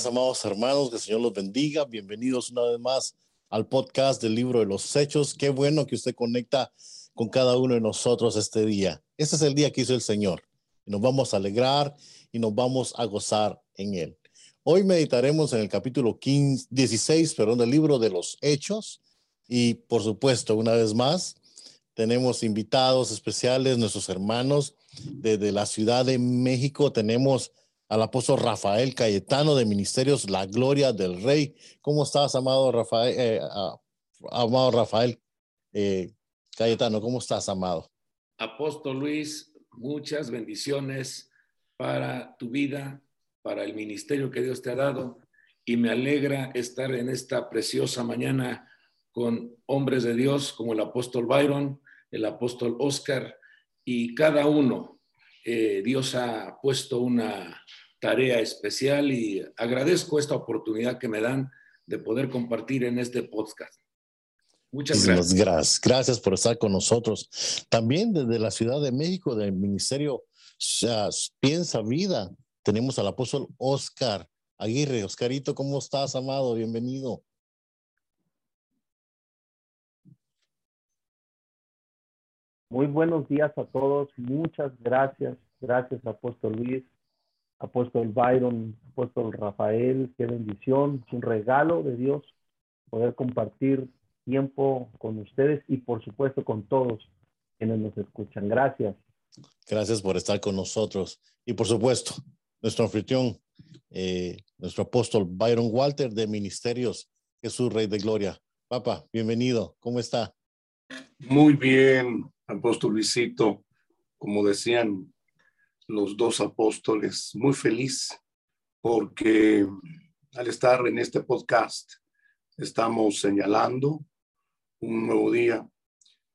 Días, amados hermanos, que el Señor los bendiga. Bienvenidos una vez más al podcast del libro de los hechos. Qué bueno que usted conecta con cada uno de nosotros este día. Este es el día que hizo el Señor. Nos vamos a alegrar y nos vamos a gozar en él. Hoy meditaremos en el capítulo 15, 16 perdón, del libro de los hechos. Y por supuesto, una vez más, tenemos invitados especiales, nuestros hermanos desde la Ciudad de México. Tenemos al apóstol Rafael Cayetano de Ministerios La Gloria del Rey. ¿Cómo estás, amado Rafael? Eh, amado Rafael eh, Cayetano, ¿cómo estás, amado? Apóstol Luis, muchas bendiciones para tu vida, para el ministerio que Dios te ha dado y me alegra estar en esta preciosa mañana con hombres de Dios como el apóstol Byron, el apóstol Oscar y cada uno eh, Dios ha puesto una tarea especial y agradezco esta oportunidad que me dan de poder compartir en este podcast. Muchas gracias. gracias. por estar con nosotros. También desde la Ciudad de México, del Ministerio Piensa Vida, tenemos al apóstol Oscar Aguirre. Oscarito, ¿cómo estás, amado? Bienvenido. Muy buenos días a todos. Muchas gracias. Gracias, apóstol Luis. Apóstol Byron, Apóstol Rafael, qué bendición, es un regalo de Dios poder compartir tiempo con ustedes y por supuesto con todos quienes nos escuchan. Gracias. Gracias por estar con nosotros. Y por supuesto, nuestro anfitrión, eh, nuestro apóstol Byron Walter de Ministerios Jesús Rey de Gloria. Papa, bienvenido. ¿Cómo está? Muy bien, apóstol Luisito. Como decían los dos apóstoles, muy feliz porque al estar en este podcast estamos señalando un nuevo día,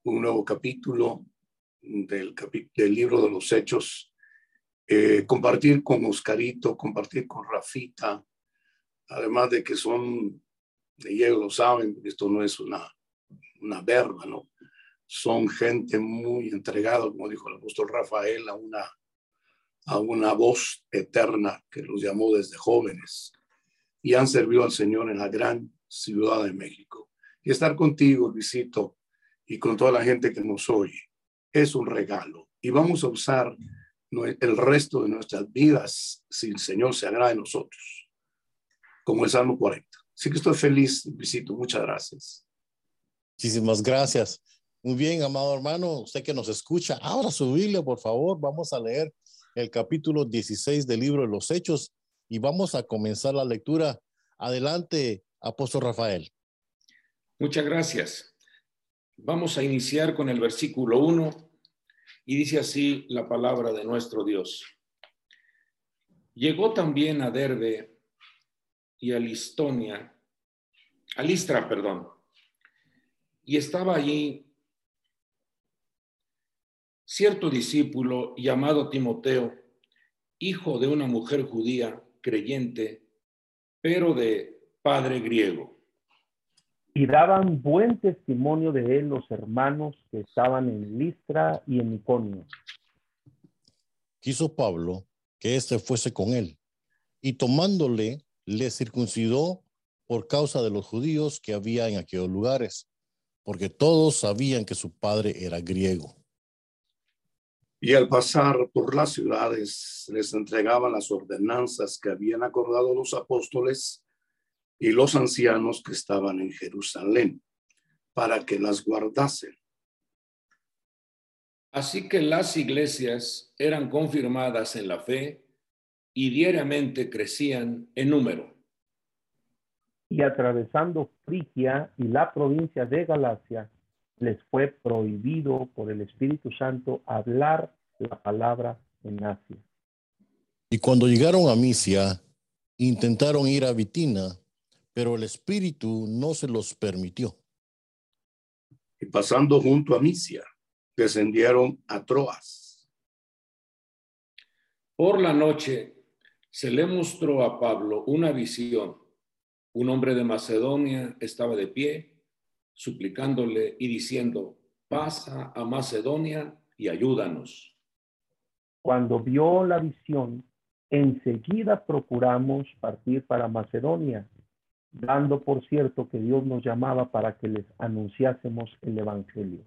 un nuevo capítulo del, libro de los hechos, eh, compartir con Oscarito, compartir con Rafita, además de que son, ellos lo saben, esto no es una, una verba, ¿no? Son gente muy entregada, como dijo el apóstol Rafael, a una a una voz eterna que los llamó desde jóvenes y han servido al Señor en la gran ciudad de México. Y estar contigo, Luisito, y con toda la gente que nos oye, es un regalo. Y vamos a usar el resto de nuestras vidas si el Señor se agrada de nosotros, como el Salmo 40. Así que estoy feliz, Luisito. Muchas gracias. Muchísimas gracias. Muy bien, amado hermano, usted que nos escucha, ahora su Biblia, por favor, vamos a leer el capítulo 16 del libro de los Hechos y vamos a comenzar la lectura. Adelante, apóstol Rafael. Muchas gracias. Vamos a iniciar con el versículo 1 y dice así la palabra de nuestro Dios. Llegó también a Derbe y a Listonia, a Listra, perdón, y estaba allí cierto discípulo llamado Timoteo, hijo de una mujer judía creyente, pero de padre griego. Y daban buen testimonio de él los hermanos que estaban en Listra y en Iconio. Quiso Pablo que éste fuese con él, y tomándole, le circuncidó por causa de los judíos que había en aquellos lugares, porque todos sabían que su padre era griego y al pasar por las ciudades les entregaban las ordenanzas que habían acordado los apóstoles y los ancianos que estaban en Jerusalén para que las guardasen. Así que las iglesias eran confirmadas en la fe y diariamente crecían en número. Y atravesando Frigia y la provincia de Galacia, les fue prohibido por el Espíritu Santo hablar la palabra en Asia. Y cuando llegaron a Misia, intentaron ir a Bitina, pero el Espíritu no se los permitió. Y pasando junto a Misia, descendieron a Troas. Por la noche se le mostró a Pablo una visión. Un hombre de Macedonia estaba de pie, suplicándole y diciendo, pasa a Macedonia y ayúdanos. Cuando vio la visión, enseguida procuramos partir para Macedonia, dando por cierto que Dios nos llamaba para que les anunciásemos el Evangelio.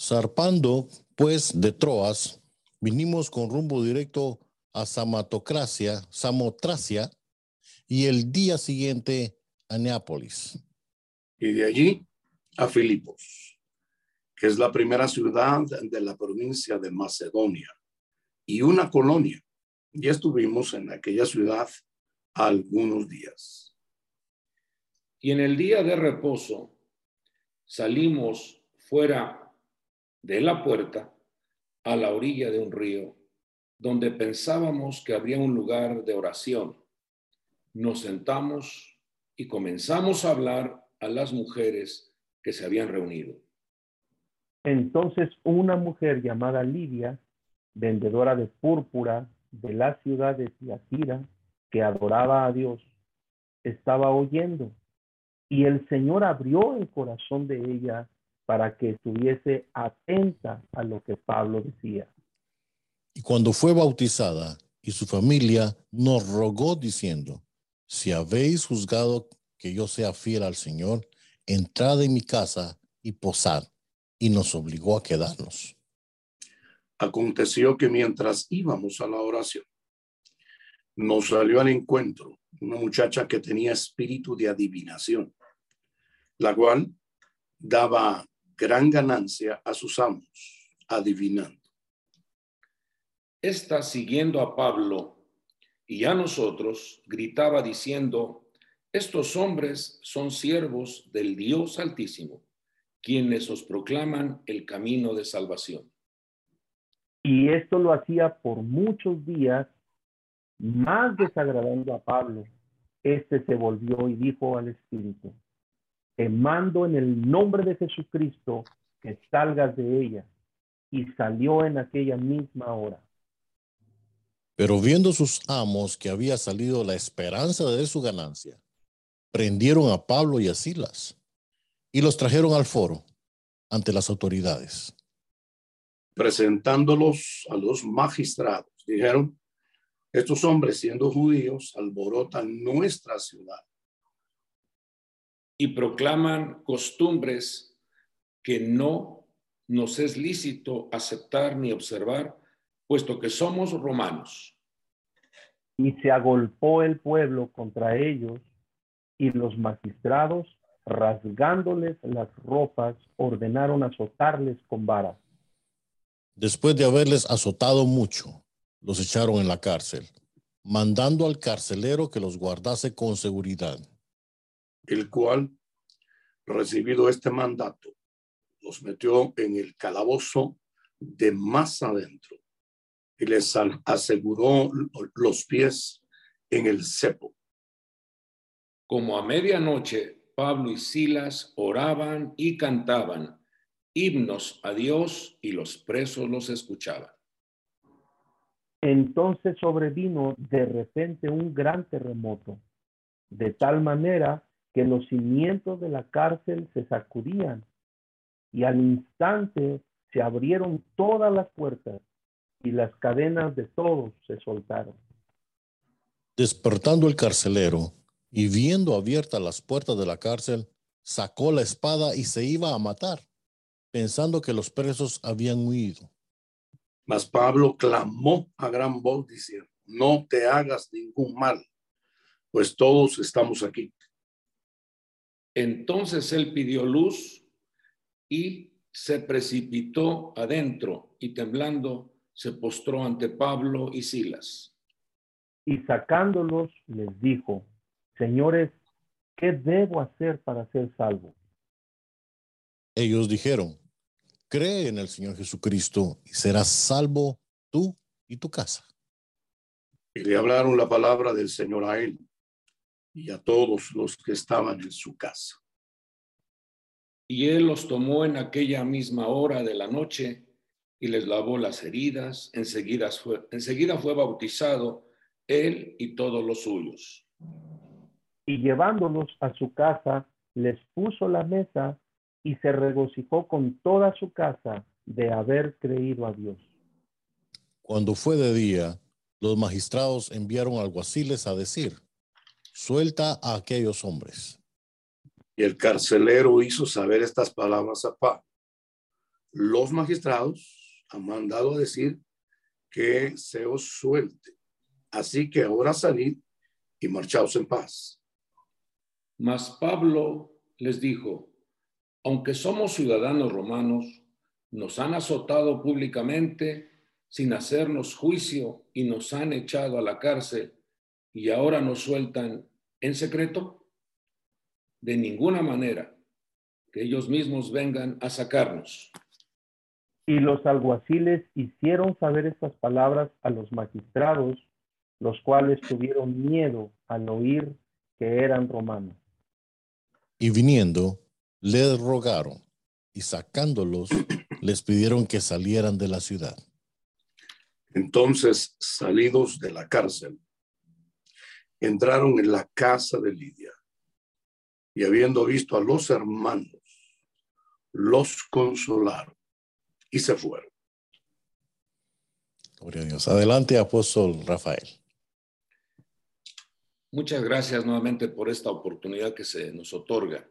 Zarpando, pues, de Troas, vinimos con rumbo directo a Samatocracia, Samotracia, y el día siguiente a Neápolis. Y de allí a Filipos, que es la primera ciudad de la provincia de Macedonia y una colonia. Y estuvimos en aquella ciudad algunos días. Y en el día de reposo salimos fuera de la puerta a la orilla de un río, donde pensábamos que habría un lugar de oración. Nos sentamos y comenzamos a hablar a las mujeres que se habían reunido. Entonces una mujer llamada Lidia, vendedora de púrpura de la ciudad de Tiatira, que adoraba a Dios, estaba oyendo. Y el Señor abrió el corazón de ella para que estuviese atenta a lo que Pablo decía. Y cuando fue bautizada y su familia nos rogó diciendo, si habéis juzgado que yo sea fiel al Señor, entrad en mi casa y posad. Y nos obligó a quedarnos. Aconteció que mientras íbamos a la oración, nos salió al encuentro una muchacha que tenía espíritu de adivinación, la cual daba gran ganancia a sus amos, adivinando. Esta, siguiendo a Pablo y a nosotros, gritaba diciendo, estos hombres son siervos del Dios Altísimo, quienes os proclaman el camino de salvación. Y esto lo hacía por muchos días, más desagradando a Pablo. Este se volvió y dijo al Espíritu, te mando en el nombre de Jesucristo que salgas de ella. Y salió en aquella misma hora. Pero viendo sus amos que había salido la esperanza de su ganancia, prendieron a Pablo y a Silas y los trajeron al foro ante las autoridades. Presentándolos a los magistrados, dijeron, estos hombres siendo judíos alborotan nuestra ciudad y proclaman costumbres que no nos es lícito aceptar ni observar, puesto que somos romanos. Y se agolpó el pueblo contra ellos y los magistrados, rasgándoles las ropas, ordenaron azotarles con varas. Después de haberles azotado mucho, los echaron en la cárcel, mandando al carcelero que los guardase con seguridad el cual, recibido este mandato, los metió en el calabozo de más adentro y les aseguró los pies en el cepo. Como a medianoche, Pablo y Silas oraban y cantaban himnos a Dios y los presos los escuchaban. Entonces sobrevino de repente un gran terremoto, de tal manera que los cimientos de la cárcel se sacudían y al instante se abrieron todas las puertas y las cadenas de todos se soltaron. Despertando el carcelero y viendo abiertas las puertas de la cárcel, sacó la espada y se iba a matar, pensando que los presos habían huido. Mas Pablo clamó a gran voz diciendo, no te hagas ningún mal, pues todos estamos aquí. Entonces él pidió luz y se precipitó adentro y temblando se postró ante Pablo y Silas. Y sacándolos les dijo, señores, ¿qué debo hacer para ser salvo? Ellos dijeron, cree en el Señor Jesucristo y serás salvo tú y tu casa. Y le hablaron la palabra del Señor a él y a todos los que estaban en su casa. Y él los tomó en aquella misma hora de la noche y les lavó las heridas. Enseguida fue, enseguida fue bautizado él y todos los suyos. Y llevándolos a su casa, les puso la mesa y se regocijó con toda su casa de haber creído a Dios. Cuando fue de día, los magistrados enviaron alguaciles a decir, suelta a aquellos hombres. Y el carcelero hizo saber estas palabras a Pablo. Los magistrados han mandado a decir que se os suelte. Así que ahora salid y marchaos en paz. Mas Pablo les dijo, aunque somos ciudadanos romanos, nos han azotado públicamente sin hacernos juicio y nos han echado a la cárcel y ahora nos sueltan en secreto? De ninguna manera que ellos mismos vengan a sacarnos. Y los alguaciles hicieron saber estas palabras a los magistrados, los cuales tuvieron miedo al oír que eran romanos. Y viniendo, les rogaron y sacándolos, les pidieron que salieran de la ciudad. Entonces, salidos de la cárcel, entraron en la casa de Lidia y habiendo visto a los hermanos, los consolaron y se fueron. Gloria a Dios. Adelante, apóstol Rafael. Muchas gracias nuevamente por esta oportunidad que se nos otorga.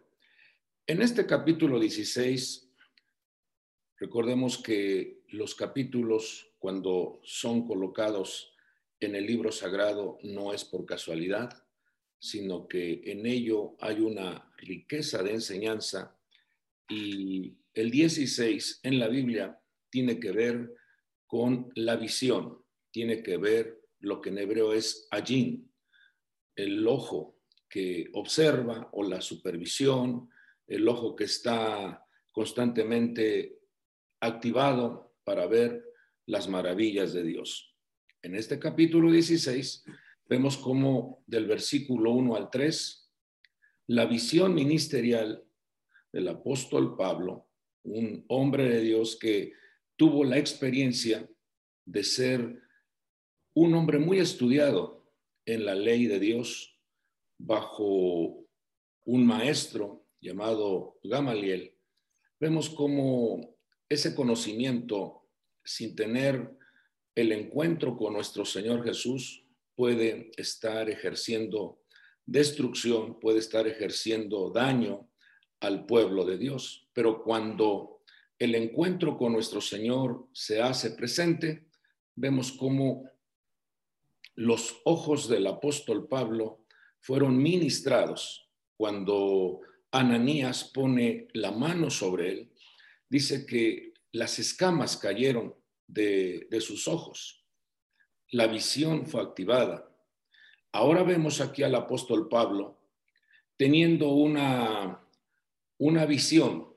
En este capítulo 16, recordemos que los capítulos cuando son colocados en el libro sagrado no es por casualidad, sino que en ello hay una riqueza de enseñanza y el 16 en la Biblia tiene que ver con la visión, tiene que ver lo que en hebreo es allín, el ojo que observa o la supervisión, el ojo que está constantemente activado para ver las maravillas de Dios. En este capítulo 16 vemos cómo del versículo 1 al 3, la visión ministerial del apóstol Pablo, un hombre de Dios que tuvo la experiencia de ser un hombre muy estudiado en la ley de Dios bajo un maestro llamado Gamaliel, vemos cómo ese conocimiento sin tener el encuentro con nuestro Señor Jesús, puede estar ejerciendo destrucción, puede estar ejerciendo daño al pueblo de Dios. Pero cuando el encuentro con nuestro Señor se hace presente, vemos cómo los ojos del apóstol Pablo fueron ministrados cuando Ananías pone la mano sobre él. Dice que las escamas cayeron de, sus ojos. La visión fue activada. Ahora vemos aquí al apóstol Pablo teniendo una, una visión,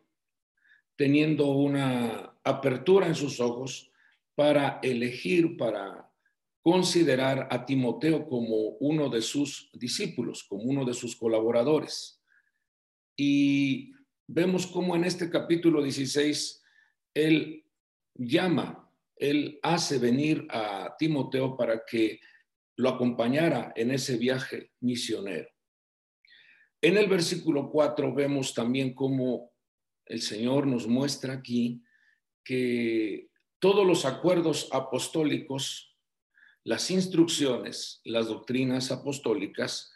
teniendo una apertura en sus ojos para elegir, para considerar a Timoteo como uno de sus discípulos, como uno de sus colaboradores. Y vemos cómo en este capítulo 16 él llama, él hace venir a Timoteo para que lo acompañara en ese viaje misionero. En el versículo 4 vemos también cómo el Señor nos muestra aquí que todos los acuerdos apostólicos, las instrucciones, las doctrinas apostólicas,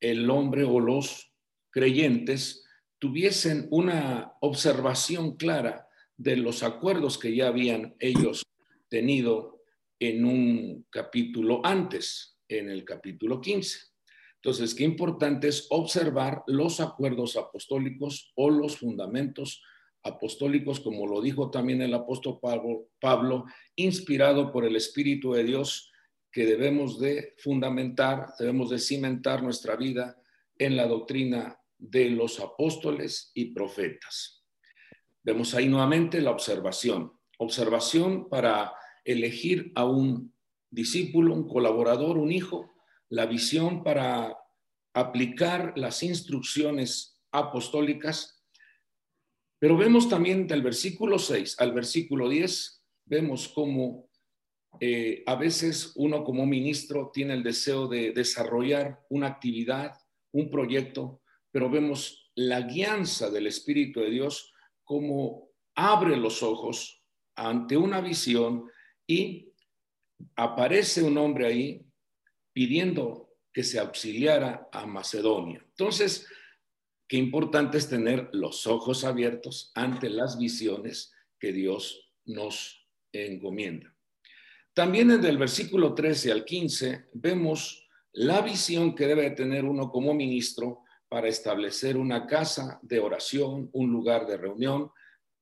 el hombre o los creyentes tuviesen una observación clara de los acuerdos que ya habían ellos tenido en un capítulo antes, en el capítulo 15. Entonces, qué importante es observar los acuerdos apostólicos o los fundamentos apostólicos, como lo dijo también el apóstol Pablo, Pablo, inspirado por el Espíritu de Dios, que debemos de fundamentar, debemos de cimentar nuestra vida en la doctrina de los apóstoles y profetas. Vemos ahí nuevamente la observación. Observación para elegir a un discípulo, un colaborador, un hijo. La visión para aplicar las instrucciones apostólicas, pero vemos también del versículo 6 al versículo 10, vemos cómo eh, a veces uno como ministro tiene el deseo de desarrollar una actividad, un proyecto, pero vemos la guianza del Espíritu de Dios como abre los ojos ante una visión y aparece un hombre ahí pidiendo que se auxiliara a Macedonia. Entonces, qué importante es tener los ojos abiertos ante las visiones que Dios nos encomienda. También en el versículo 13 al 15 vemos la visión que debe tener uno como ministro para establecer una casa de oración, un lugar de reunión.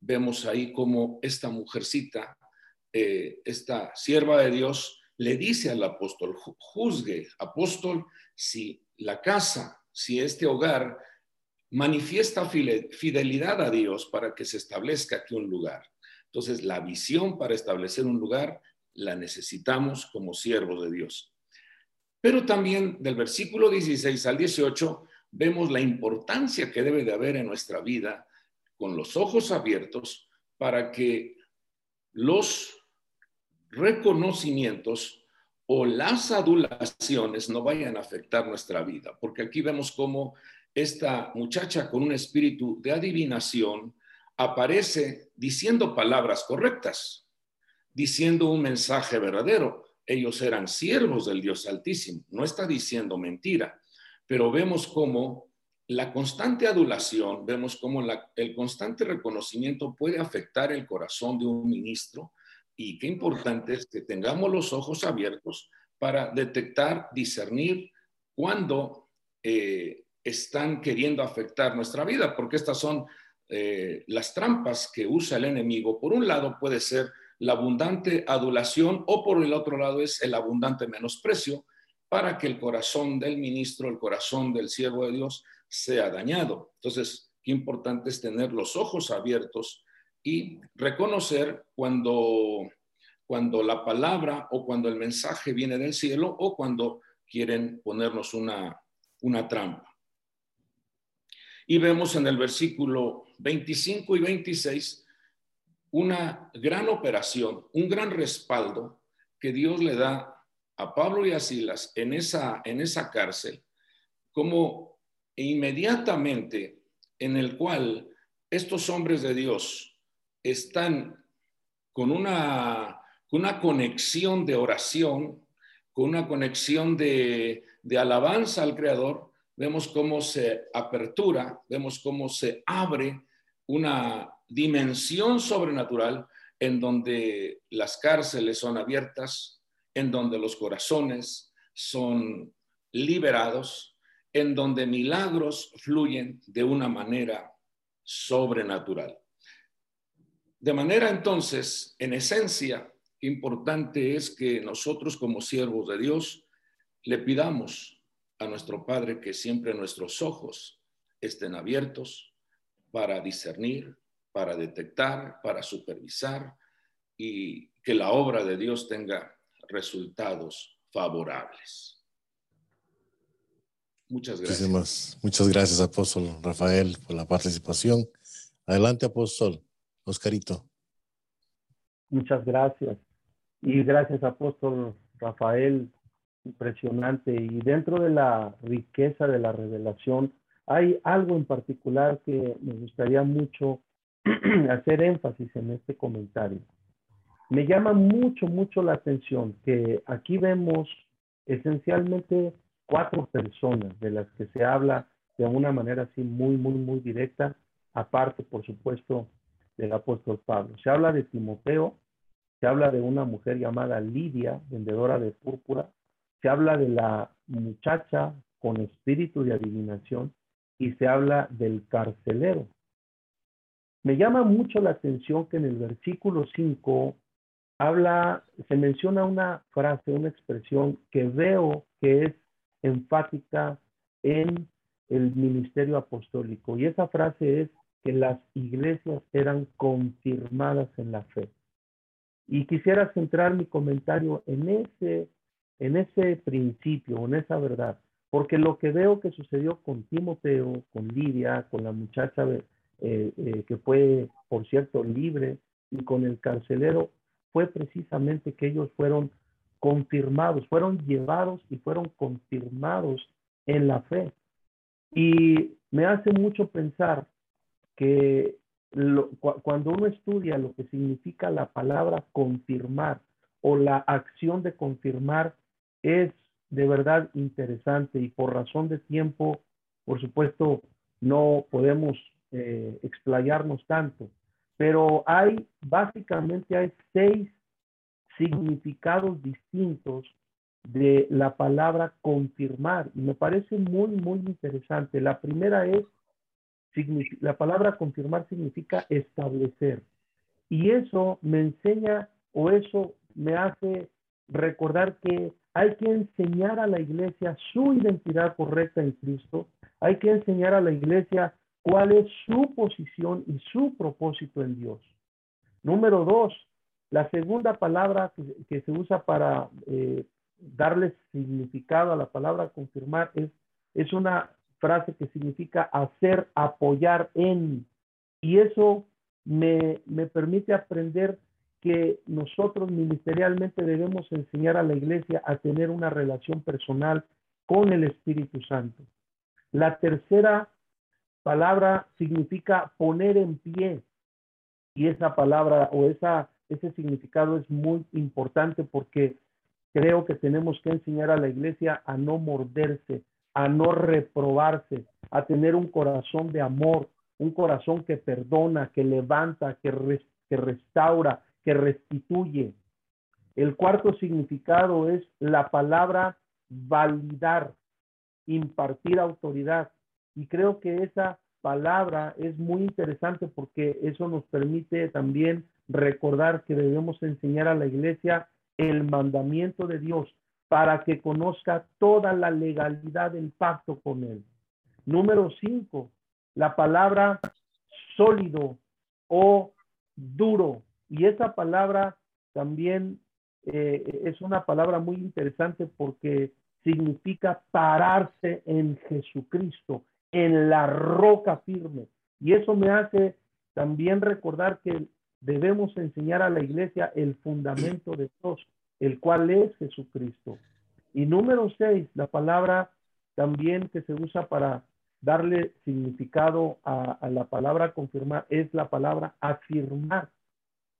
Vemos ahí como esta mujercita, eh, esta sierva de Dios, le dice al apóstol, juzgue, apóstol, si la casa, si este hogar manifiesta fidelidad a Dios para que se establezca aquí un lugar. Entonces, la visión para establecer un lugar la necesitamos como siervos de Dios. Pero también del versículo 16 al 18 vemos la importancia que debe de haber en nuestra vida con los ojos abiertos para que los reconocimientos o las adulaciones no vayan a afectar nuestra vida, porque aquí vemos cómo esta muchacha con un espíritu de adivinación aparece diciendo palabras correctas, diciendo un mensaje verdadero. Ellos eran siervos del Dios Altísimo, no está diciendo mentira, pero vemos cómo la constante adulación, vemos cómo el constante reconocimiento puede afectar el corazón de un ministro y qué importante es que tengamos los ojos abiertos para detectar, discernir cuándo eh, están queriendo afectar nuestra vida, porque estas son eh, las trampas que usa el enemigo. Por un lado puede ser la abundante adulación o por el otro lado es el abundante menosprecio para que el corazón del ministro, el corazón del siervo de Dios sea dañado. Entonces, qué importante es tener los ojos abiertos y reconocer cuando, cuando la palabra o cuando el mensaje viene del cielo o cuando quieren ponernos una, una trampa. Y vemos en el versículo 25 y 26 una gran operación, un gran respaldo que Dios le da a Pablo y a Silas en esa, en esa cárcel, como inmediatamente en el cual estos hombres de Dios están con una, una conexión de oración, con una conexión de, de alabanza al Creador, vemos cómo se apertura, vemos cómo se abre una dimensión sobrenatural en donde las cárceles son abiertas, en donde los corazones son liberados, en donde milagros fluyen de una manera sobrenatural. De manera entonces, en esencia, importante es que nosotros como siervos de Dios le pidamos a nuestro Padre que siempre nuestros ojos estén abiertos para discernir, para detectar, para supervisar y que la obra de Dios tenga resultados favorables. Muchas gracias. muchas gracias, apóstol Rafael, por la participación. Adelante, apóstol. Oscarito. Muchas gracias. Y gracias, apóstol Rafael. Impresionante. Y dentro de la riqueza de la revelación, hay algo en particular que me gustaría mucho hacer énfasis en este comentario. Me llama mucho, mucho la atención que aquí vemos esencialmente cuatro personas de las que se habla de una manera así muy, muy, muy directa, aparte, por supuesto, del apóstol Pablo. Se habla de Timoteo, se habla de una mujer llamada Lidia, vendedora de púrpura, se habla de la muchacha con espíritu de adivinación y se habla del carcelero. Me llama mucho la atención que en el versículo 5 habla, se menciona una frase, una expresión que veo que es enfática en el ministerio apostólico. Y esa frase es que las iglesias eran confirmadas en la fe. Y quisiera centrar mi comentario en ese, en ese principio, en esa verdad, porque lo que veo que sucedió con Timoteo, con Lidia, con la muchacha eh, eh, que fue, por cierto, libre, y con el carcelero, fue precisamente que ellos fueron confirmados, fueron llevados y fueron confirmados en la fe. Y me hace mucho pensar que cuando uno estudia lo que significa la palabra confirmar o la acción de confirmar, es de verdad interesante y por razón de tiempo, por supuesto, no podemos eh, explayarnos tanto, pero hay, básicamente hay seis significados distintos de la palabra confirmar. Y me parece muy, muy interesante. La primera es, la palabra confirmar significa establecer. Y eso me enseña o eso me hace recordar que hay que enseñar a la iglesia su identidad correcta en Cristo. Hay que enseñar a la iglesia cuál es su posición y su propósito en Dios. Número dos, la segunda palabra que, se usa para eh, darle significado a la palabra confirmar es, es una frase que significa hacer, apoyar en. Y eso me, me permite aprender que nosotros ministerialmente debemos enseñar a la iglesia a tener una relación personal con el Espíritu Santo. La tercera palabra significa poner en pie y esa palabra o esa, ese significado es muy importante porque creo que tenemos que enseñar a la iglesia a no morderse, a no reprobarse, a tener un corazón de amor, un corazón que perdona, que levanta, que, que restaura, que restituye. El cuarto significado es la palabra validar, impartir autoridad. Y creo que esa palabra es muy interesante porque eso nos permite también recordar que debemos enseñar a la iglesia el mandamiento de Dios para que conozca toda la legalidad del pacto con Él. Número cinco, la palabra sólido o duro. Y esa palabra también eh, es una palabra muy interesante porque significa pararse en Jesucristo, en la roca firme. Y eso me hace también recordar que debemos enseñar a la iglesia el fundamento de Dios, el cual es Jesucristo. Y número seis, la palabra también que se usa para darle significado a, a la palabra confirmar es la palabra afirmar.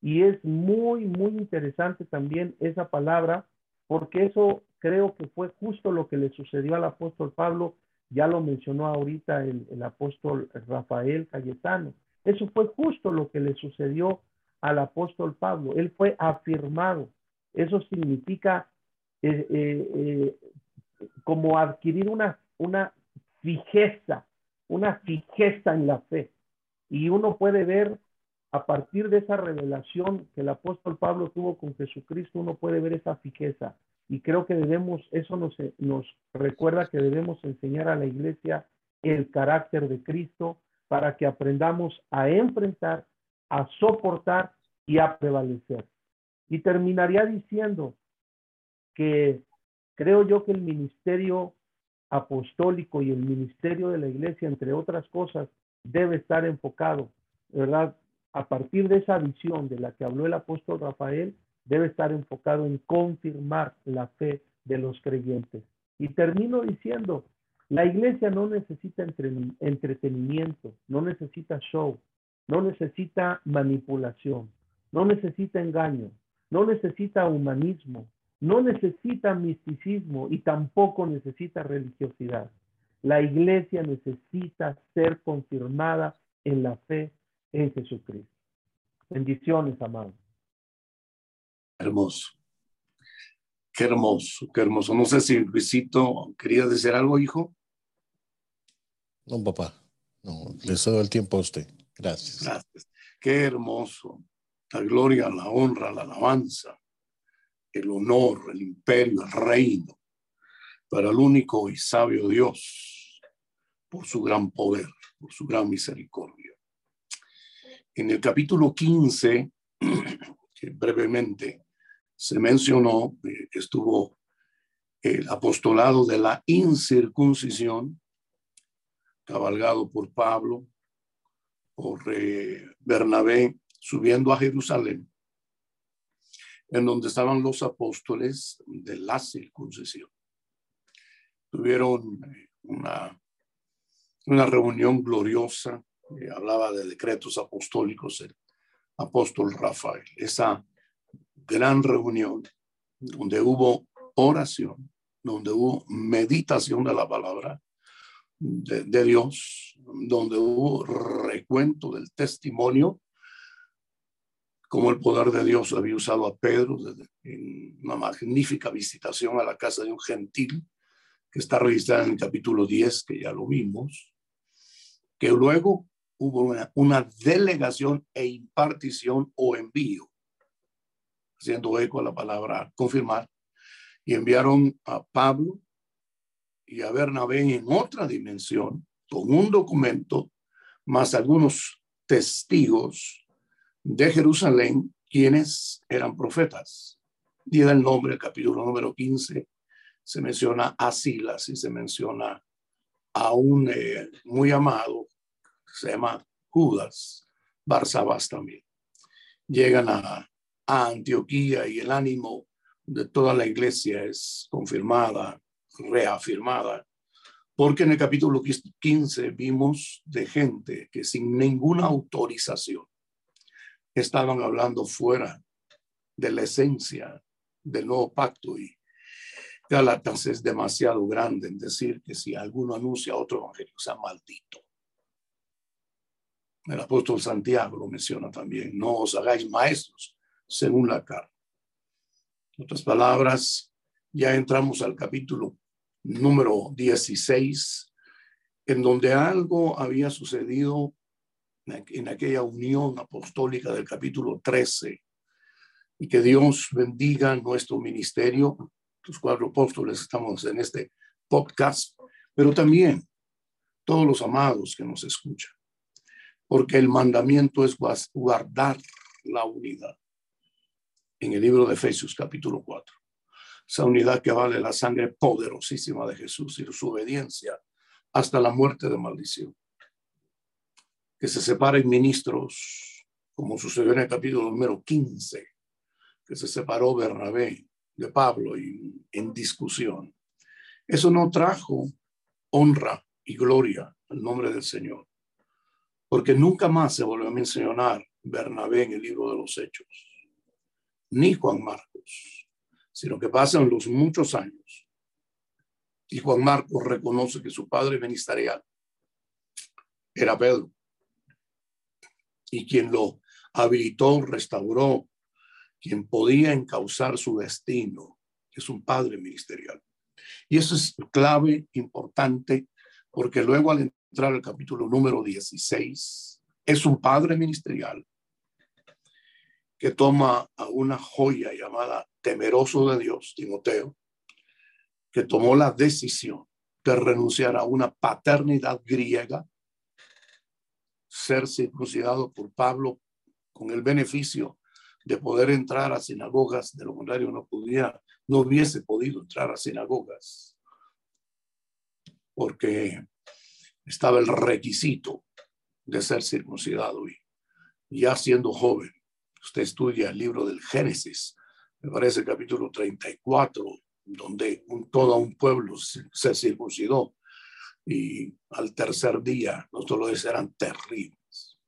Y es muy, muy interesante también esa palabra, porque eso creo que fue justo lo que le sucedió al apóstol Pablo, ya lo mencionó ahorita el, apóstol Rafael Cayetano. Eso fue justo lo que le sucedió al apóstol Pablo. Él fue afirmado. Eso significa eh, eh, eh, como adquirir una, una fijeza, una fijeza en la fe. Y uno puede ver a partir de esa revelación que el apóstol Pablo tuvo con Jesucristo, uno puede ver esa fijeza. Y creo que debemos, eso nos, nos recuerda que debemos enseñar a la iglesia el carácter de Cristo para que aprendamos a enfrentar, a soportar y a prevalecer. Y terminaría diciendo que creo yo que el ministerio apostólico y el ministerio de la iglesia, entre otras cosas, debe estar enfocado, ¿verdad? A partir de esa visión de la que habló el apóstol Rafael, debe estar enfocado en confirmar la fe de los creyentes. Y termino diciendo, la iglesia no necesita entretenimiento, no necesita show, no necesita manipulación, no necesita engaño, no necesita humanismo, no necesita misticismo y tampoco necesita religiosidad. La iglesia necesita ser confirmada en la fe en Jesucristo. Bendiciones, amado. Hermoso. Qué hermoso, qué hermoso. No sé si Luisito quería decir algo, hijo. No, papá. No, le cedo el tiempo a usted. Gracias. Gracias. Qué hermoso. La gloria, la honra, la alabanza, el honor, el imperio, el reino, para el único y sabio Dios, por su gran poder, por su gran misericordia. En el capítulo 15, que brevemente se mencionó, eh, estuvo el apostolado de la incircuncisión, cabalgado por Pablo, por eh, Bernabé, subiendo a Jerusalén, en donde estaban los apóstoles de la circuncisión. Tuvieron eh, una, una reunión gloriosa, hablaba de decretos apostólicos, el apóstol Rafael. Esa gran reunión donde hubo oración, donde hubo meditación de la palabra de, de Dios, donde hubo recuento del testimonio como el poder de Dios había usado a Pedro en una magnífica visitación a la casa de un gentil, que está registrada en el capítulo 10, que ya lo vimos, que luego hubo una, una delegación e impartición o envío, haciendo eco a la palabra confirmar, y enviaron a Pablo y a Bernabé en otra dimensión, con un documento, más algunos testigos de Jerusalén, quienes eran profetas. Y el nombre, el capítulo número 15, se menciona a Silas y se menciona a un eh, muy amado, se llama Judas, Barsabás también. Llegan a, Antioquía y el ánimo de toda la iglesia es confirmada, reafirmada, porque en el capítulo 15 vimos de gente que sin ninguna autorización estaban hablando fuera de la esencia del nuevo pacto y Galatas es demasiado grande en decir que si alguno anuncia otro evangelio sea maldito. El apóstol Santiago lo menciona también, no os hagáis maestros según la carne. En otras palabras, ya entramos al capítulo número 16, en donde algo había sucedido en aquella unión apostólica del capítulo 13 y que Dios bendiga nuestro ministerio. Los cuatro apóstoles estamos en este podcast, pero también todos los amados que nos escuchan, porque el mandamiento es guardar la unidad. En el libro de Efesios capítulo 4, esa unidad que vale la sangre poderosísima de Jesús y su obediencia hasta la muerte de maldición que se separen ministros, como sucedió en el capítulo número 15, que se separó Bernabé de Pablo y, en discusión. Eso no trajo honra y gloria al nombre del Señor, porque nunca más se volvió a mencionar Bernabé en el libro de los Hechos, ni Juan Marcos, sino que pasan los muchos años y Juan Marcos reconoce que su padre ministerial era Pedro y quien lo habilitó, restauró, quien podía encauzar su destino, es un padre ministerial. Y eso es clave, importante, porque luego al entrar al capítulo número 16, es un padre ministerial que toma a una joya llamada temeroso de Dios, Timoteo, que tomó la decisión de renunciar a una paternidad griega ser circuncidado por Pablo con el beneficio de poder entrar a sinagogas, de lo contrario no podía, no hubiese podido entrar a sinagogas, porque estaba el requisito de ser circuncidado y ya siendo joven, usted estudia el libro del Génesis, me parece capítulo 34, donde un, todo un pueblo se circuncidó y al tercer día los dolores eran terribles.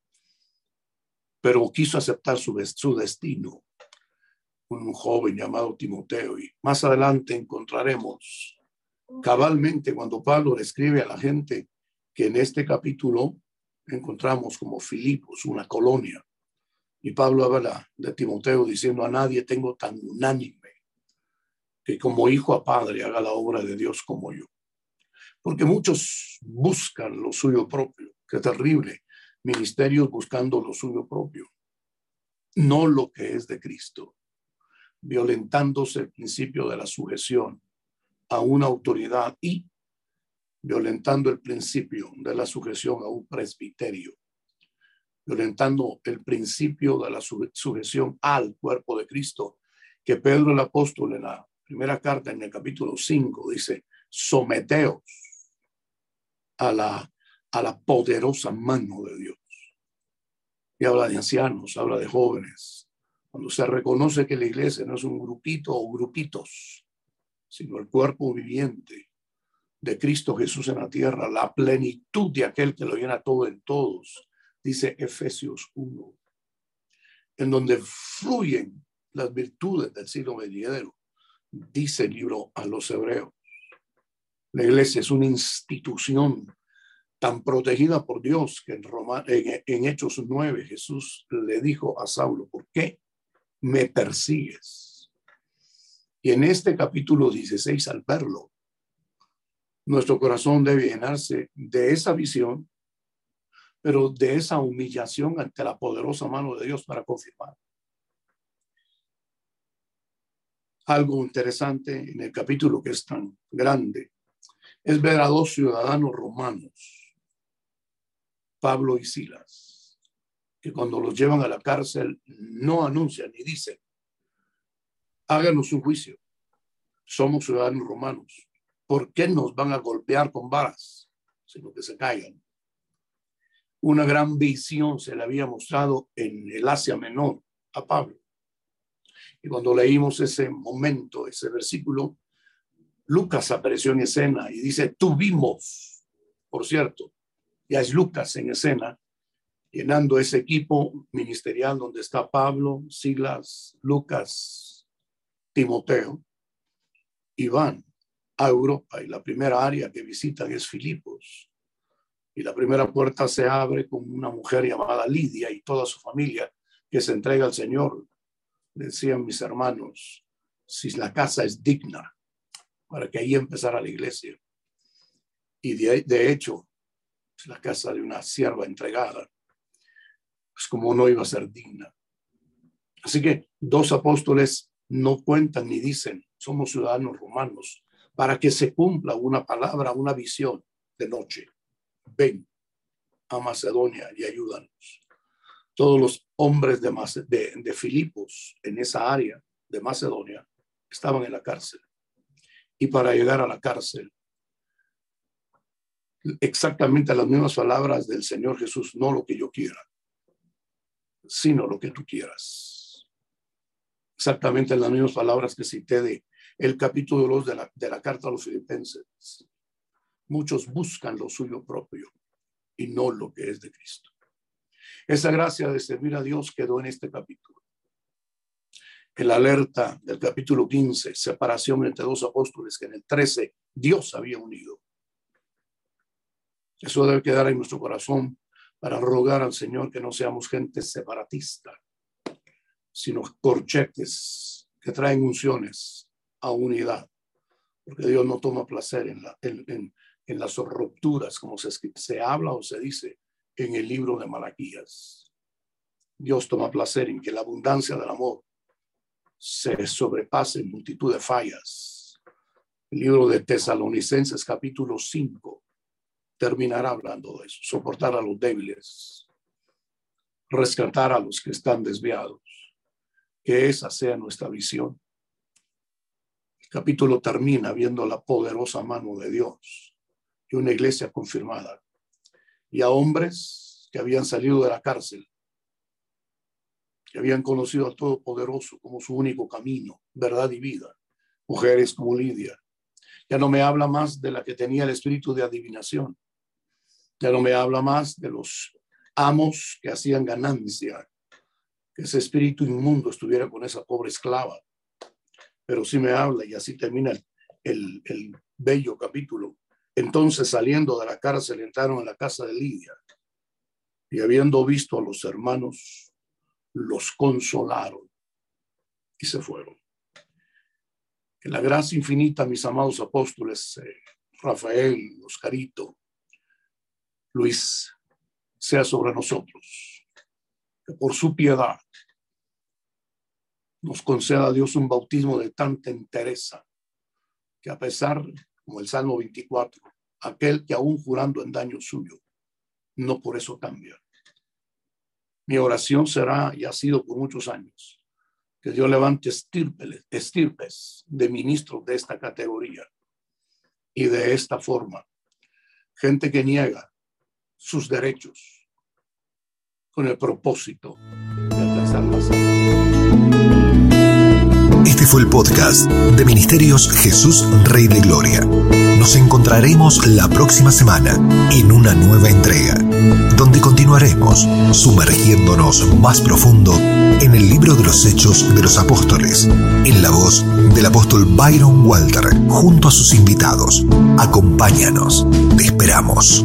Pero quiso aceptar su, su destino, un joven llamado Timoteo, y más adelante encontraremos cabalmente cuando Pablo le escribe a la gente que en este capítulo encontramos como Filipos, una colonia. Y Pablo habla de Timoteo diciendo a nadie tengo tan unánime que como hijo a padre haga la obra de Dios como yo porque muchos buscan lo suyo propio. Qué terrible. Ministerios buscando lo suyo propio, no lo que es de Cristo, violentándose el principio de la sujeción a una autoridad y violentando el principio de la sujeción a un presbiterio, violentando el principio de la sujeción al cuerpo de Cristo, que Pedro el apóstol en la primera carta en el capítulo 5 dice, someteos a la, a la poderosa mano de Dios. Y habla de ancianos, habla de jóvenes. Cuando se reconoce que la iglesia no es un grupito o grupitos, sino el cuerpo viviente de Cristo Jesús en la tierra, la plenitud de aquel que lo llena todo en todos, dice Efesios 1, en donde fluyen las virtudes del siglo venidero, dice el libro a los hebreos. La iglesia es una institución tan protegida por Dios que en, Roma, en, en Hechos 9 Jesús le dijo a Saulo, ¿por qué me persigues? Y en este capítulo 16, al verlo, nuestro corazón debe llenarse de esa visión, pero de esa humillación ante la poderosa mano de Dios para confirmar. Algo interesante en el capítulo que es tan grande es ver a dos ciudadanos romanos, Pablo y Silas, que cuando los llevan a la cárcel no anuncian ni dicen, háganos un juicio, somos ciudadanos romanos, ¿por qué nos van a golpear con varas? Sino que se caigan. Una gran visión se le había mostrado en el Asia Menor a Pablo. Y cuando leímos ese momento, ese versículo, Lucas apareció en escena y dice, tuvimos, por cierto, ya es Lucas en escena, llenando ese equipo ministerial donde está Pablo, Silas, Lucas, Timoteo, y van a Europa y la primera área que visitan es Filipos. Y la primera puerta se abre con una mujer llamada Lidia y toda su familia que se entrega al Señor decían mis hermanos, si la casa es digna, para que ahí empezara la iglesia. Y de, de hecho, es la casa de una sierva entregada, pues como no iba a ser digna. Así que dos apóstoles no cuentan ni dicen, somos ciudadanos romanos, para que se cumpla una palabra, una visión de noche. Ven a Macedonia y ayúdanos todos los hombres de, Filipos en esa área de Macedonia estaban en la cárcel. Y para llegar a la cárcel, exactamente las mismas palabras del Señor Jesús, no lo que yo quiera, sino lo que tú quieras. Exactamente las mismas palabras que cité de el capítulo 2 de la, de la carta a los filipenses. Muchos buscan lo suyo propio y no lo que es de Cristo. Esa gracia de servir a Dios quedó en este capítulo. El alerta del capítulo 15, separación entre dos apóstoles que en el 13 Dios había unido. Eso debe quedar en nuestro corazón para rogar al Señor que no seamos gente separatista, sino corchetes que traen unciones a unidad, porque Dios no toma placer en, la, en, en, las rupturas, como se, se habla o se dice, en el libro de Malaquías. Dios toma placer en que la abundancia del amor se sobrepase en multitud de fallas. El libro de Tesalonicenses capítulo 5 terminará hablando de eso, soportar a los débiles, rescatar a los que están desviados, que esa sea nuestra visión. Capítulo termina viendo la poderosa mano de Dios y una iglesia confirmada y a hombres que habían salido de la cárcel, que habían conocido al Todopoderoso como su único camino, verdad y vida. Mujeres como Lidia. Ya no me habla más de la que tenía el espíritu de adivinación. Ya no me habla más de los amos que hacían ganancia, que ese espíritu inmundo estuviera con esa pobre esclava. Pero sí me habla, y así termina el, el, el bello capítulo, entonces, saliendo de la cárcel, entraron en la casa de Lidia y habiendo visto a los hermanos, los consolaron y se fueron. Que la gracia infinita, mis amados apóstoles, eh, Rafael, Oscarito, Luis, sea sobre nosotros. Que por su piedad nos conceda a Dios un bautismo de tanta entereza que a pesar como el Salmo 24, aquel que aún jurando en daño suyo, no por eso cambia. Mi oración será y ha sido por muchos años que Dios levante estirpes de ministros de esta categoría y de esta forma. Gente que niega sus derechos con el propósito de alcanzar la Este fue el podcast de Ministerios Jesús Rey de Gloria. Nos encontraremos la próxima semana en una nueva entrega, donde continuaremos sumergiéndonos más profundo en el libro de los Hechos de los Apóstoles, en la voz del apóstol Byron Walter, junto a sus invitados. Acompáñanos, te esperamos.